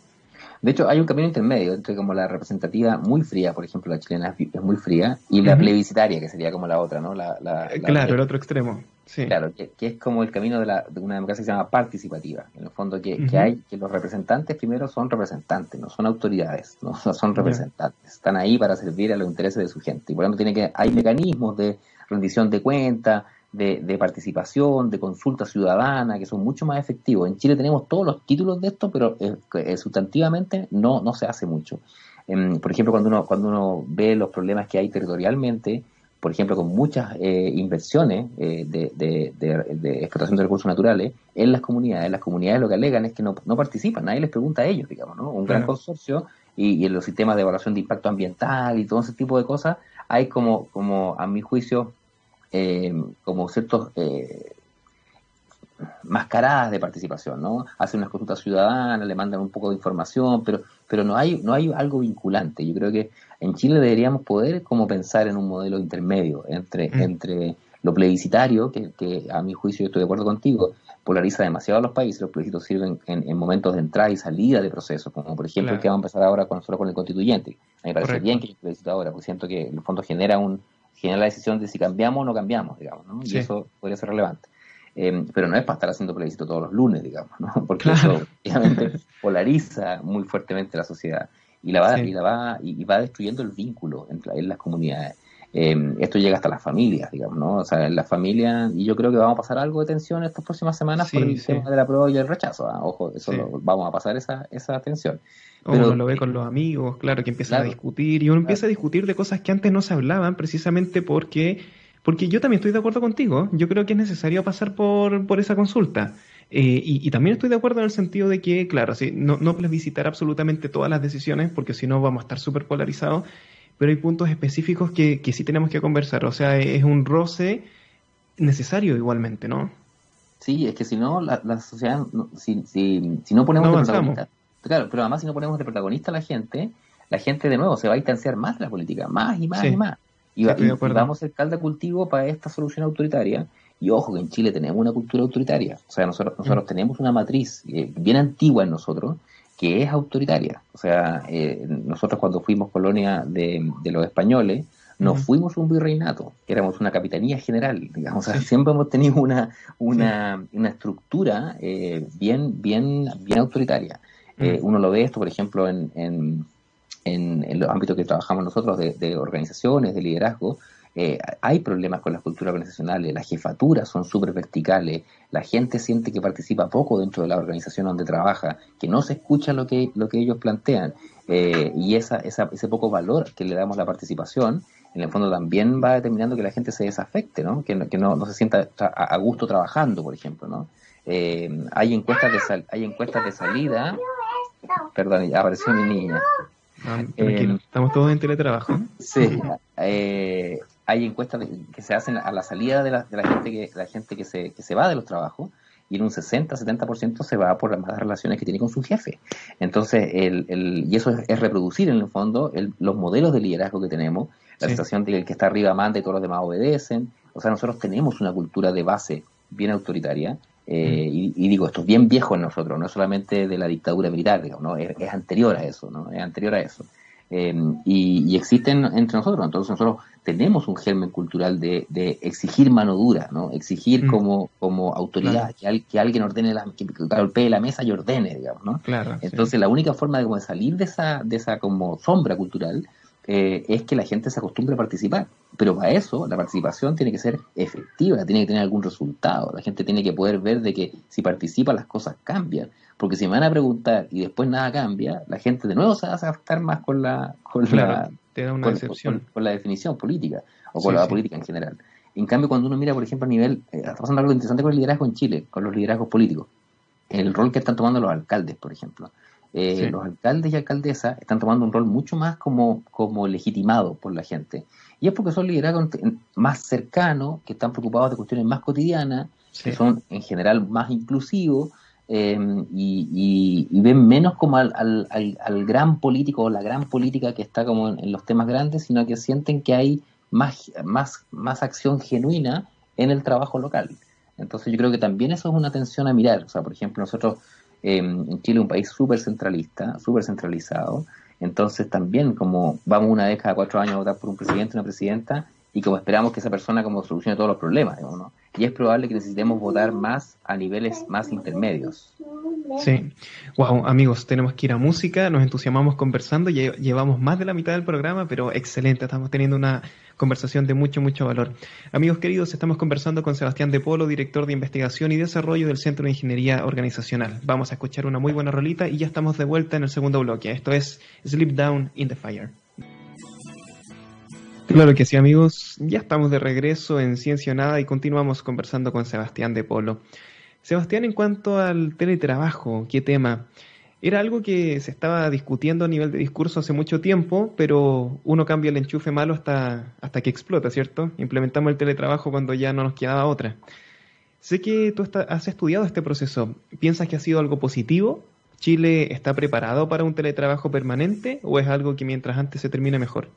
De hecho, hay un camino intermedio entre como la representativa muy fría, por ejemplo, la chilena es muy fría, y la plebiscitaria, que sería como la otra, ¿no? La, claro, el otro extremo. Claro, que, es como el camino de, la, de, una democracia que se llama participativa. En el fondo, que, que, hay que los representantes primero son representantes, no son autoridades, no, son representantes. Están ahí para servir a los intereses de su gente. Y por lo tanto, tiene que, hay mecanismos de rendición de cuentas, de, de, participación, de consulta ciudadana, que son mucho más efectivos. En Chile tenemos todos los títulos de esto, pero eh, eh, sustantivamente no, no se hace mucho. Em, por ejemplo, cuando uno, cuando uno ve los problemas que hay territorialmente, por ejemplo, con muchas eh, inversiones eh, de, de, explotación de recursos naturales en las comunidades. Las comunidades lo que alegan es que no, participan, nadie les pregunta a ellos, digamos, ¿no? Un gran consorcio y, en los sistemas de evaluación de impacto ambiental y todo ese tipo de cosas, hay como, como a mi juicio, eh, como ciertos eh, mascaradas de participación, ¿no? Hacen unas consultas ciudadanas, le mandan un poco de información, pero, pero no hay, no hay algo vinculante. Yo creo que en Chile deberíamos poder como pensar en un modelo intermedio entre, mm. entre lo plebiscitario, que, que, a mi juicio estoy de acuerdo contigo, polariza demasiado a los países, los plebiscitos sirven en, momentos de entrada y salida de procesos, como por ejemplo el que vamos a empezar ahora con, nosotros con el constituyente. A mí me parece bien que el plebiscito ahora, porque siento que en el fondo genera un genera la decisión de si cambiamos o no cambiamos, digamos, ¿no? y eso podría ser relevante. Eh, pero no es para estar haciendo plebiscito todos los lunes, digamos, ¿no? porque eso obviamente polariza muy fuertemente la sociedad y la va, y la va, y, va destruyendo el vínculo en las comunidades. Eh, esto llega hasta las familias, digamos, ¿no? O sea, en las familias, y yo creo que vamos a pasar algo de tensión estas próximas semanas por el tema de la prueba y el rechazo. ¿ah? Ojo, eso vamos a pasar esa, esa tensión. Pero, uno lo ve con los amigos, claro, que empiezan a discutir, y uno empieza a discutir de cosas que antes no se hablaban, precisamente porque, porque yo también estoy de acuerdo contigo, yo creo que es necesario pasar por, por esa consulta. Eh, y, también estoy de acuerdo en el sentido de que, claro, sí, no, no visitar absolutamente todas las decisiones, porque si no vamos a estar súper polarizados, pero hay puntos específicos que, que sí tenemos que conversar. O sea, es un roce necesario igualmente, ¿no? Sí, es que si no, la, sociedad, si, si, si, no ponemos de protagonista, claro, pero además si no ponemos de protagonista a la gente, la gente de nuevo se va a distanciar más de la política, más y más y más. Y, vamos a ser calda cultivo para esta solución autoritaria. Y ojo que en Chile tenemos una cultura autoritaria. O sea, nosotros, nosotros mm. tenemos una matriz eh, bien antigua en nosotros, que es autoritaria. O sea, eh, nosotros cuando fuimos colonia de, los españoles, no fuimos un virreinato, éramos una capitanía general, digamos, siempre hemos tenido una, una, una estructura eh, bien, bien, bien autoritaria. Eh, uno lo ve esto, por ejemplo, en, en, en, los ámbitos que trabajamos nosotros de, de organizaciones, de liderazgo, eh, hay problemas con las culturas organizacionales, las jefaturas son súper verticales, la gente siente que participa poco dentro de la organización donde trabaja, que no se escucha lo que, lo que ellos plantean, eh, y esa, esa, ese poco valor que le damos a la participación, en el fondo también va determinando que la gente se desafecte, ¿no? que, que no, no, se sienta a gusto trabajando, por ejemplo. ¿no? Eh, hay, encuestas de hay encuestas de salida, perdón, apareció mi niña. estamos todos en teletrabajo. Sí, eh, hay encuestas que se hacen a la salida de la, de la gente que la gente que se, que se va de los trabajos y en un 60-70% se va por las malas relaciones que tiene con su jefe. Entonces, el, el, y eso es, reproducir en el fondo los modelos de liderazgo que tenemos, la sensación de que el que está arriba manda y todos los demás obedecen. O sea, nosotros tenemos una cultura de base bien autoritaria. Eh, mm. y, digo, esto es bien viejo en nosotros, no solamente de la dictadura militar, digamos, ¿no? es, es anterior a eso, ¿no? Es anterior a eso. Em, y, existen entre nosotros. Entonces nosotros tenemos un germen cultural de, exigir mano dura, ¿no? Exigir mm. como, como autoridad, que, que, alguien ordene, la, que golpee la mesa y ordene, digamos, ¿no? Claro, Entonces la única forma de, como salir de esa, de esa como sombra cultural eh, es que la gente se acostumbre a participar. Pero para eso la participación tiene que ser efectiva, tiene que tener algún resultado. La gente tiene que poder ver de que si participa las cosas cambian. Porque si me van a preguntar y después nada cambia, la gente de nuevo se va a afectar más con la, con la, con, la definición política o con la política en general. En cambio, cuando uno mira, por ejemplo, a nivel, eh, está pasando algo interesante con el liderazgo en Chile, con los liderazgos políticos, el rol que están tomando los alcaldes, por ejemplo. Eh, los alcaldes y alcaldesas están tomando un rol mucho más como, como legitimado por la gente. Y es porque son liderazgos más cercanos, que están preocupados de cuestiones más cotidianas, que son en general más inclusivos, Em, y, ven menos como al, al, gran político o la gran política que está como en, los temas grandes, sino que sienten que hay más, más, más acción genuina en el trabajo local. Entonces yo creo que también eso es una atención a mirar. O sea, por ejemplo, nosotros en Chile, un país súper centralista, súper centralizado, entonces también como vamos una vez cada cuatro años a votar por un presidente, una presidenta, y como esperamos que esa persona como solucione todos los problemas, ¿no? Y es probable que necesitemos votar más a niveles más intermedios. Sí. Wow, amigos, tenemos que ir a música, nos entusiasmamos conversando, llevamos más de la mitad del programa, pero excelente, estamos teniendo una conversación de mucho, mucho valor. Amigos queridos, estamos conversando con Sebastián De Polo, director de investigación y desarrollo del Centro de Ingeniería Organizacional. Vamos a escuchar una muy buena rolita y ya estamos de vuelta en el segundo bloque. Esto es Sleep Down in the Fire. Claro que sí, amigos. Ya estamos de regreso en Ciencia Nada y continuamos conversando con Sebastián de Polo. Sebastián, en cuanto al teletrabajo, ¿qué tema? era algo que se estaba discutiendo a nivel de discurso hace mucho tiempo, pero uno cambia el enchufe malo hasta, hasta que explota, ¿cierto? Implementamos el teletrabajo cuando ya no nos quedaba otra. Sé que tú has estudiado este proceso. ¿Piensas que ha sido algo positivo? ¿Chile está preparado para un teletrabajo permanente o es algo que mientras antes se termine mejor?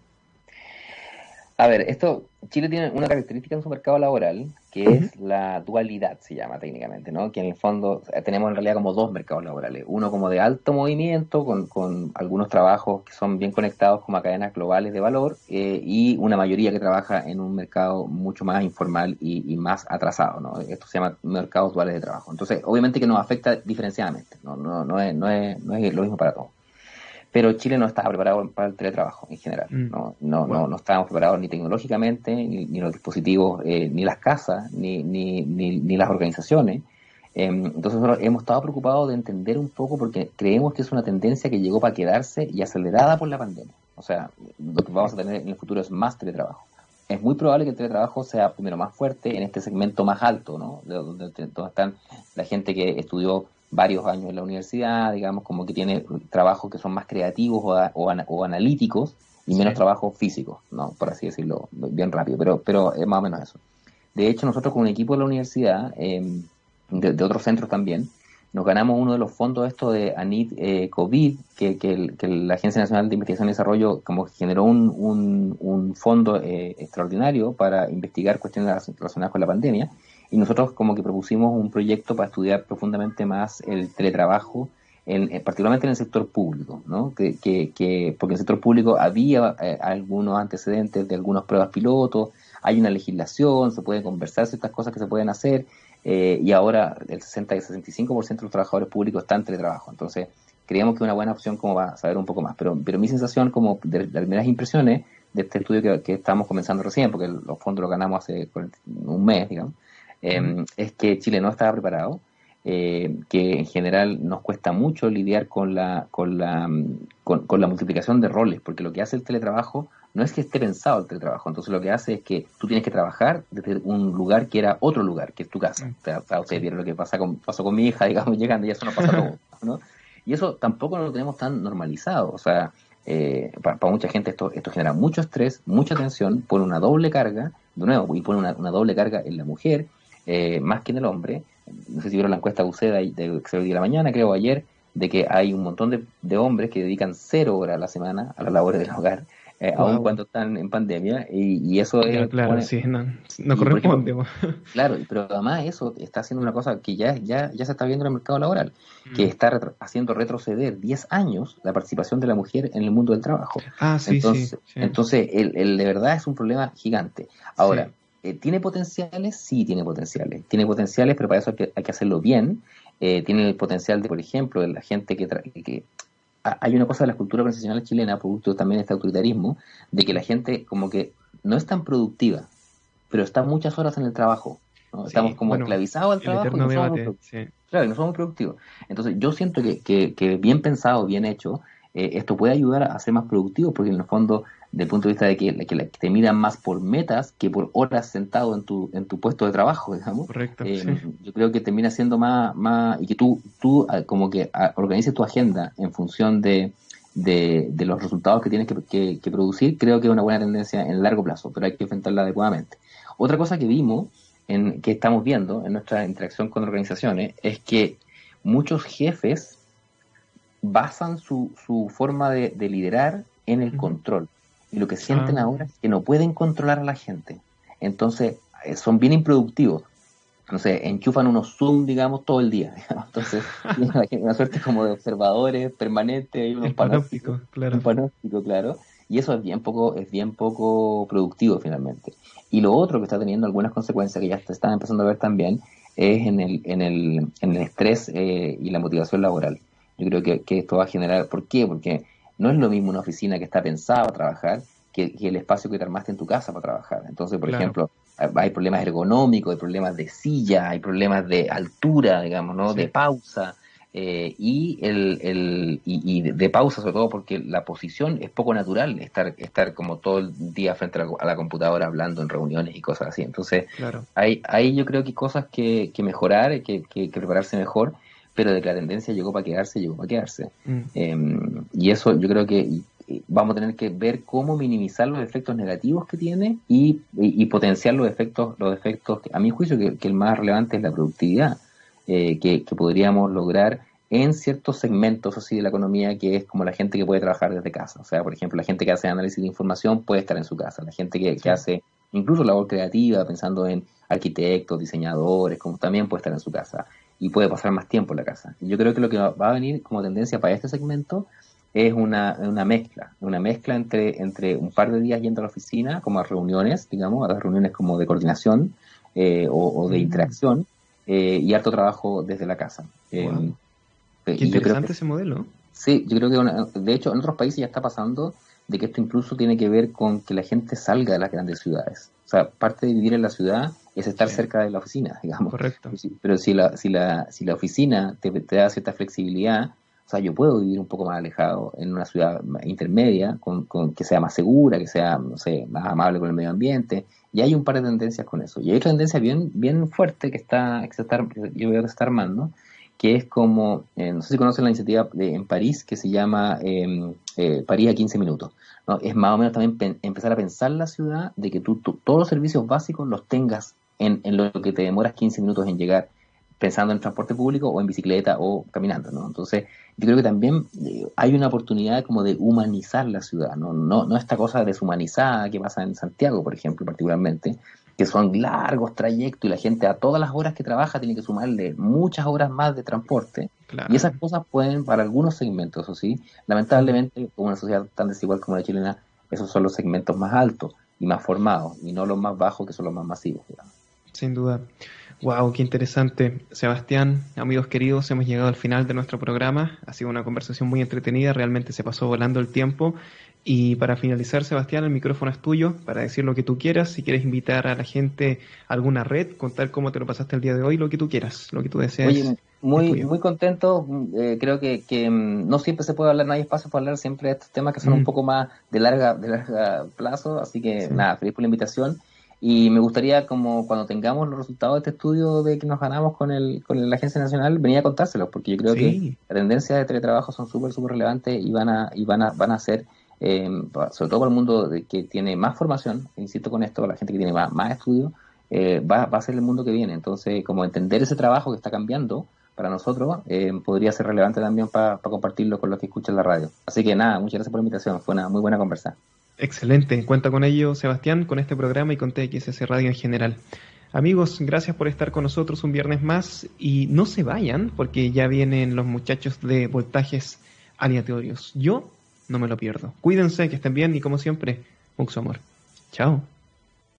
A ver, esto, Chile tiene una característica en su mercado laboral, que es la dualidad, se llama técnicamente, ¿no? Que en el fondo tenemos en realidad como dos mercados laborales. Uno como de alto movimiento, con, con algunos trabajos que son bien conectados como a cadenas globales de valor, eh, y una mayoría que trabaja en un mercado mucho más informal y, más atrasado, ¿no? Esto se llama mercados duales de trabajo. Entonces, obviamente que nos afecta diferenciadamente, ¿no? No, no, es, no, es, no es lo mismo para todos pero Chile no estaba preparado para el teletrabajo en general. Mm. No, no, no, no, estábamos preparados ni tecnológicamente, ni, los dispositivos, eh, ni las casas, ni, ni, ni, las organizaciones. Em, entonces nosotros hemos estado preocupados de entender un poco porque creemos que es una tendencia que llegó para quedarse y acelerada por la pandemia. O sea, lo que vamos a tener en el futuro es más teletrabajo. Es muy probable que el teletrabajo sea primero más fuerte en este segmento más alto, ¿no? donde, donde están la gente que estudió varios años en la universidad, digamos, como que tiene trabajos que son más creativos o, analíticos y menos trabajos físicos, ¿no? Por así decirlo, bien rápido, pero, pero es más o menos eso. De hecho, nosotros con un equipo de la universidad, em, de, otros centros también, nos ganamos uno de los fondos esto de ANIT eh, COVID, que, que, la Agencia Nacional de Investigación y Desarrollo como generó un, un, fondo eh, extraordinario para investigar cuestiones relacionadas con la pandemia y nosotros como que propusimos un proyecto para estudiar profundamente más el teletrabajo, en, particularmente en el sector público, ¿no? Que, que, porque en el sector público había eh, algunos antecedentes de algunas pruebas pilotos, hay una legislación, se pueden conversar ciertas cosas que se pueden hacer, eh, y ahora el 60 y 65% de los trabajadores públicos están en teletrabajo. Entonces, creíamos que una buena opción como va a saber un poco más. Pero, pero mi sensación, como de, las primeras impresiones de este estudio que, que estamos comenzando recién, porque los fondos los ganamos hace un mes, digamos, Em, es que Chile no estaba preparado, eh, que en general nos cuesta mucho lidiar con la, con, la, con, la multiplicación de roles, porque lo que hace el teletrabajo no es que esté pensado el teletrabajo, entonces lo que hace es que tú tienes que trabajar desde un lugar que era otro lugar, que es tu casa. O sea, ustedes vieron lo que pasa con, pasó con mi hija, digamos, llegando y eso no pasa todo, ¿no? Y eso tampoco lo tenemos tan normalizado, o sea, eh, para, mucha gente esto, esto genera mucho estrés, mucha tensión, pone una doble carga, de nuevo, y pone una, una doble carga en la mujer, eh, más que en el hombre. No sé si vieron la encuesta UCEDA de, de, de la mañana, creo ayer, de que hay un montón de, de, hombres que dedican cero horas a la semana a las labores del hogar, eh, aun cuando están en pandemia, y, eso es... Claro, sí, no, corresponde. claro, pero además eso está haciendo una cosa que ya, ya, ya se está viendo en el mercado laboral, que mm. está haciendo retroceder 10 años la participación de la mujer en el mundo del trabajo. Ah, sí, entonces, sí, Entonces, el, el, de verdad es un problema gigante. Ahora, ¿Tiene potenciales? Sí, tiene potenciales. Tiene potenciales, pero para eso hay que, hacerlo bien. Eh, tiene el potencial de, por ejemplo, de la gente que, que hay una cosa de la cultura organizacional chilena, producto también de este autoritarismo, de que la gente como que no es tan productiva, pero está muchas horas en el trabajo. Estamos como esclavizados al trabajo. no somos Claro, no somos productivos. Entonces, yo siento que, que, bien pensado, bien hecho, eh, esto puede ayudar a ser más productivo, porque en el fondo del punto de vista de que, que, te miran más por metas que por horas sentado en tu, en tu puesto de trabajo, digamos. Correcto. Eh, yo creo que termina siendo más, más y que tú, tú ah, como que ah, organices tu agenda en función de, de, los resultados que tienes que, que, producir, creo que es una buena tendencia en largo plazo, pero hay que enfrentarla adecuadamente. Otra cosa que vimos, en, que estamos viendo en nuestra interacción con organizaciones, es que muchos jefes basan su, su forma de, de liderar en el control. Y lo que sienten ah. ahora es que no pueden controlar a la gente. Entonces, eh, son bien improductivos. Entonces, enchufan unos Zoom, digamos, todo el día. Entonces, tienen una suerte como de observadores permanentes. Un panóptico, claro. Un panóptico, claro. Y eso es bien poco, es bien poco productivo finalmente. Y lo otro que está teniendo algunas consecuencias que ya se están empezando a ver también es en el, en el, en el estrés eh, y la motivación laboral. Yo creo que, que, esto va a generar, ¿por qué? Porque no es lo mismo una oficina que está pensada para trabajar que, el espacio que te armaste en tu casa para trabajar. Entonces, por ejemplo, hay problemas ergonómicos, hay problemas de silla, hay problemas de altura, digamos, ¿no? De pausa. Eh, y, el, el y, de pausa sobre todo porque la posición es poco natural estar estar como todo el día frente a la, computadora hablando en reuniones y cosas así entonces hay, hay yo creo que cosas que, que mejorar que, que, prepararse mejor pero de que la tendencia llegó para quedarse, llegó para quedarse. Mm. Em, y eso yo creo que vamos a tener que ver cómo minimizar los efectos negativos que tiene y, potenciar los efectos, los efectos, a mi juicio, que, el más relevante es la productividad, eh, que, podríamos lograr en ciertos segmentos así de la economía que es como la gente que puede trabajar desde casa. O sea, por ejemplo, la gente que hace análisis de información puede estar en su casa, la gente que, que hace incluso labor creativa, pensando en arquitectos, diseñadores, como también puede estar en su casa y puede pasar más tiempo en la casa. Yo creo que lo que va a venir como tendencia para este segmento es una, una mezcla, una mezcla entre, entre un par de días yendo a la oficina, como a reuniones, digamos, a las reuniones como de coordinación eh, o, de mm. interacción, eh, y harto trabajo desde la casa. Eh, Qué interesante ese modelo. Sí, yo creo que, de hecho, en otros países ya está pasando de que esto incluso tiene que ver con que la gente salga de las grandes ciudades. O sea, parte de vivir en la ciudad es estar cerca de la oficina, digamos. Correcto. Pero si la, si la, si la oficina te, te da cierta flexibilidad, o sea, yo puedo vivir un poco más alejado en una ciudad intermedia, con, que sea más segura, que sea, no sé, más amable con el medio ambiente. Y hay un par de tendencias con eso. Y hay otra tendencia bien, bien fuerte que está, que está yo veo que está armando, que es como, eh, no sé si conocen la iniciativa de, en París que se llama em, eh, París a 15 minutos. ¿no? Es más o menos también empezar a pensar la ciudad de que tú, todos los servicios básicos los tengas en, en, lo que te demoras 15 minutos en llegar pensando en transporte público o en bicicleta o caminando, ¿no? Entonces, yo creo que también eh, hay una oportunidad como de humanizar la ciudad, ¿no? No, no esta cosa deshumanizada que pasa en Santiago, por ejemplo, particularmente, que son largos trayectos y la gente a todas las horas que trabaja tiene que sumarle muchas horas más de transporte. Y esas cosas pueden, para algunos segmentos, ¿o sí? Lamentablemente, con una sociedad tan desigual como la chilena, esos son los segmentos más altos y más formados, y no los más bajos, que son los más masivos, digamos. Sin duda. Wow, qué interesante. Sebastián, amigos queridos, hemos llegado al final de nuestro programa. Ha sido una conversación muy entretenida, realmente se pasó volando el tiempo. Y para finalizar, Sebastián, el micrófono es tuyo para decir lo que tú quieras. Si quieres invitar a la gente a alguna red, contar cómo te lo pasaste el día de hoy, lo que tú quieras, lo que tú deseas. Oye, muy, muy contento. Eh, creo que, que, mm, no siempre se puede hablar, no hay espacio para hablar siempre de estos temas que son un mm. poco más de larga, de larga plazo. Así que nada, feliz por la invitación. Y me gustaría, como cuando tengamos los resultados de este estudio de que nos ganamos con, el, con la Agencia Nacional, venir a contárselos, porque yo creo que la tendencia de teletrabajo son súper, súper relevantes y van a, y van a, van a ser, eh, sobre todo para el mundo de, que tiene más formación, insisto con esto, la gente que tiene más, más estudios, eh, va, va a ser el mundo que viene. Entonces, como entender ese trabajo que está cambiando para nosotros, eh, podría ser relevante también para compartirlo con los que escuchan la radio. Así que nada, muchas gracias por la invitación, fue una muy buena conversa. Excelente, cuenta con ello Sebastián, con este programa y con TXS Radio en general. Amigos, gracias por estar con nosotros un viernes más y no se vayan porque ya vienen los muchachos de voltajes aleatorios. Yo no me lo pierdo. Cuídense, que estén bien y como siempre, mucho amor. Chao.